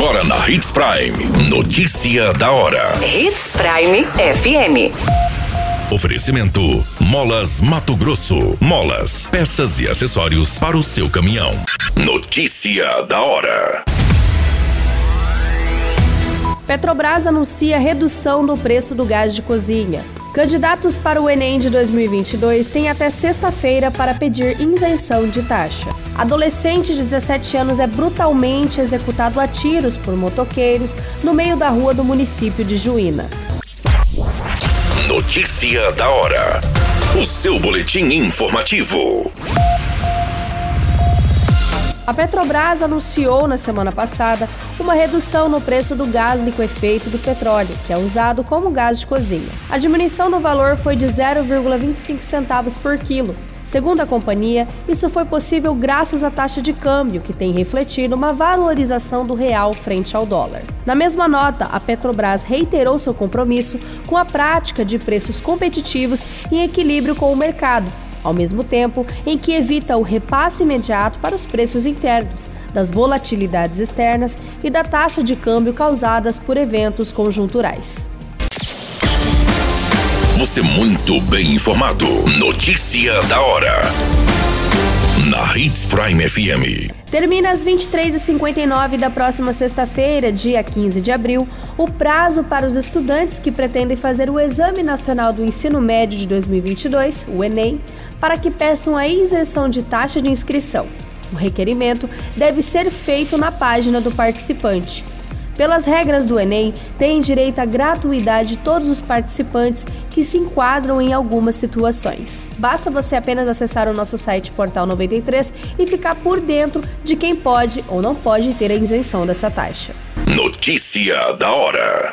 Agora na Hits Prime. Notícia da hora. Hits Prime FM. Oferecimento: Molas Mato Grosso. Molas, peças e acessórios para o seu caminhão. Notícia da hora. Petrobras anuncia redução no preço do gás de cozinha. Candidatos para o Enem de 2022 têm até sexta-feira para pedir isenção de taxa. Adolescente de 17 anos é brutalmente executado a tiros por motoqueiros no meio da rua do município de Juína. Notícia da hora. O seu boletim informativo. A Petrobras anunciou na semana passada uma redução no preço do gás liquefeito do petróleo, que é usado como gás de cozinha. A diminuição no valor foi de 0,25 centavos por quilo. Segundo a companhia, isso foi possível graças à taxa de câmbio, que tem refletido uma valorização do real frente ao dólar. Na mesma nota, a Petrobras reiterou seu compromisso com a prática de preços competitivos em equilíbrio com o mercado ao mesmo tempo em que evita o repasse imediato para os preços internos, das volatilidades externas e da taxa de câmbio causadas por eventos conjunturais. Você muito bem informado. Notícia da hora. Na Hits Prime FM. Termina às 23h59 da próxima sexta-feira, dia 15 de abril, o prazo para os estudantes que pretendem fazer o Exame Nacional do Ensino Médio de 2022, o Enem, para que peçam a isenção de taxa de inscrição. O requerimento deve ser feito na página do participante. Pelas regras do Enem, têm direito à gratuidade todos os participantes que se enquadram em algumas situações. Basta você apenas acessar o nosso site Portal 93 e ficar por dentro de quem pode ou não pode ter a isenção dessa taxa. Notícia da hora.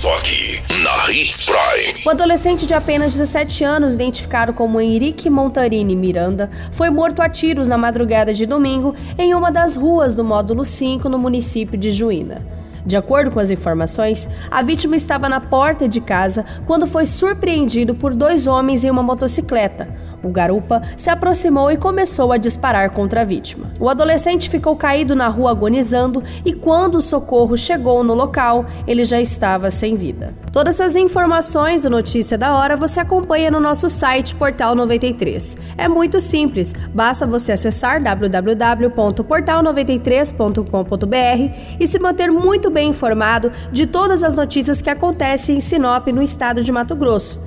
Só aqui, na Hits Prime. O adolescente de apenas 17 anos, identificado como Henrique Montarini Miranda, foi morto a tiros na madrugada de domingo em uma das ruas do módulo 5 no município de Juína. De acordo com as informações, a vítima estava na porta de casa quando foi surpreendido por dois homens em uma motocicleta. O garupa se aproximou e começou a disparar contra a vítima. O adolescente ficou caído na rua agonizando e quando o socorro chegou no local, ele já estava sem vida. Todas essas informações e notícia da hora você acompanha no nosso site Portal 93. É muito simples, basta você acessar www.portal93.com.br e se manter muito bem informado de todas as notícias que acontecem em Sinop, no estado de Mato Grosso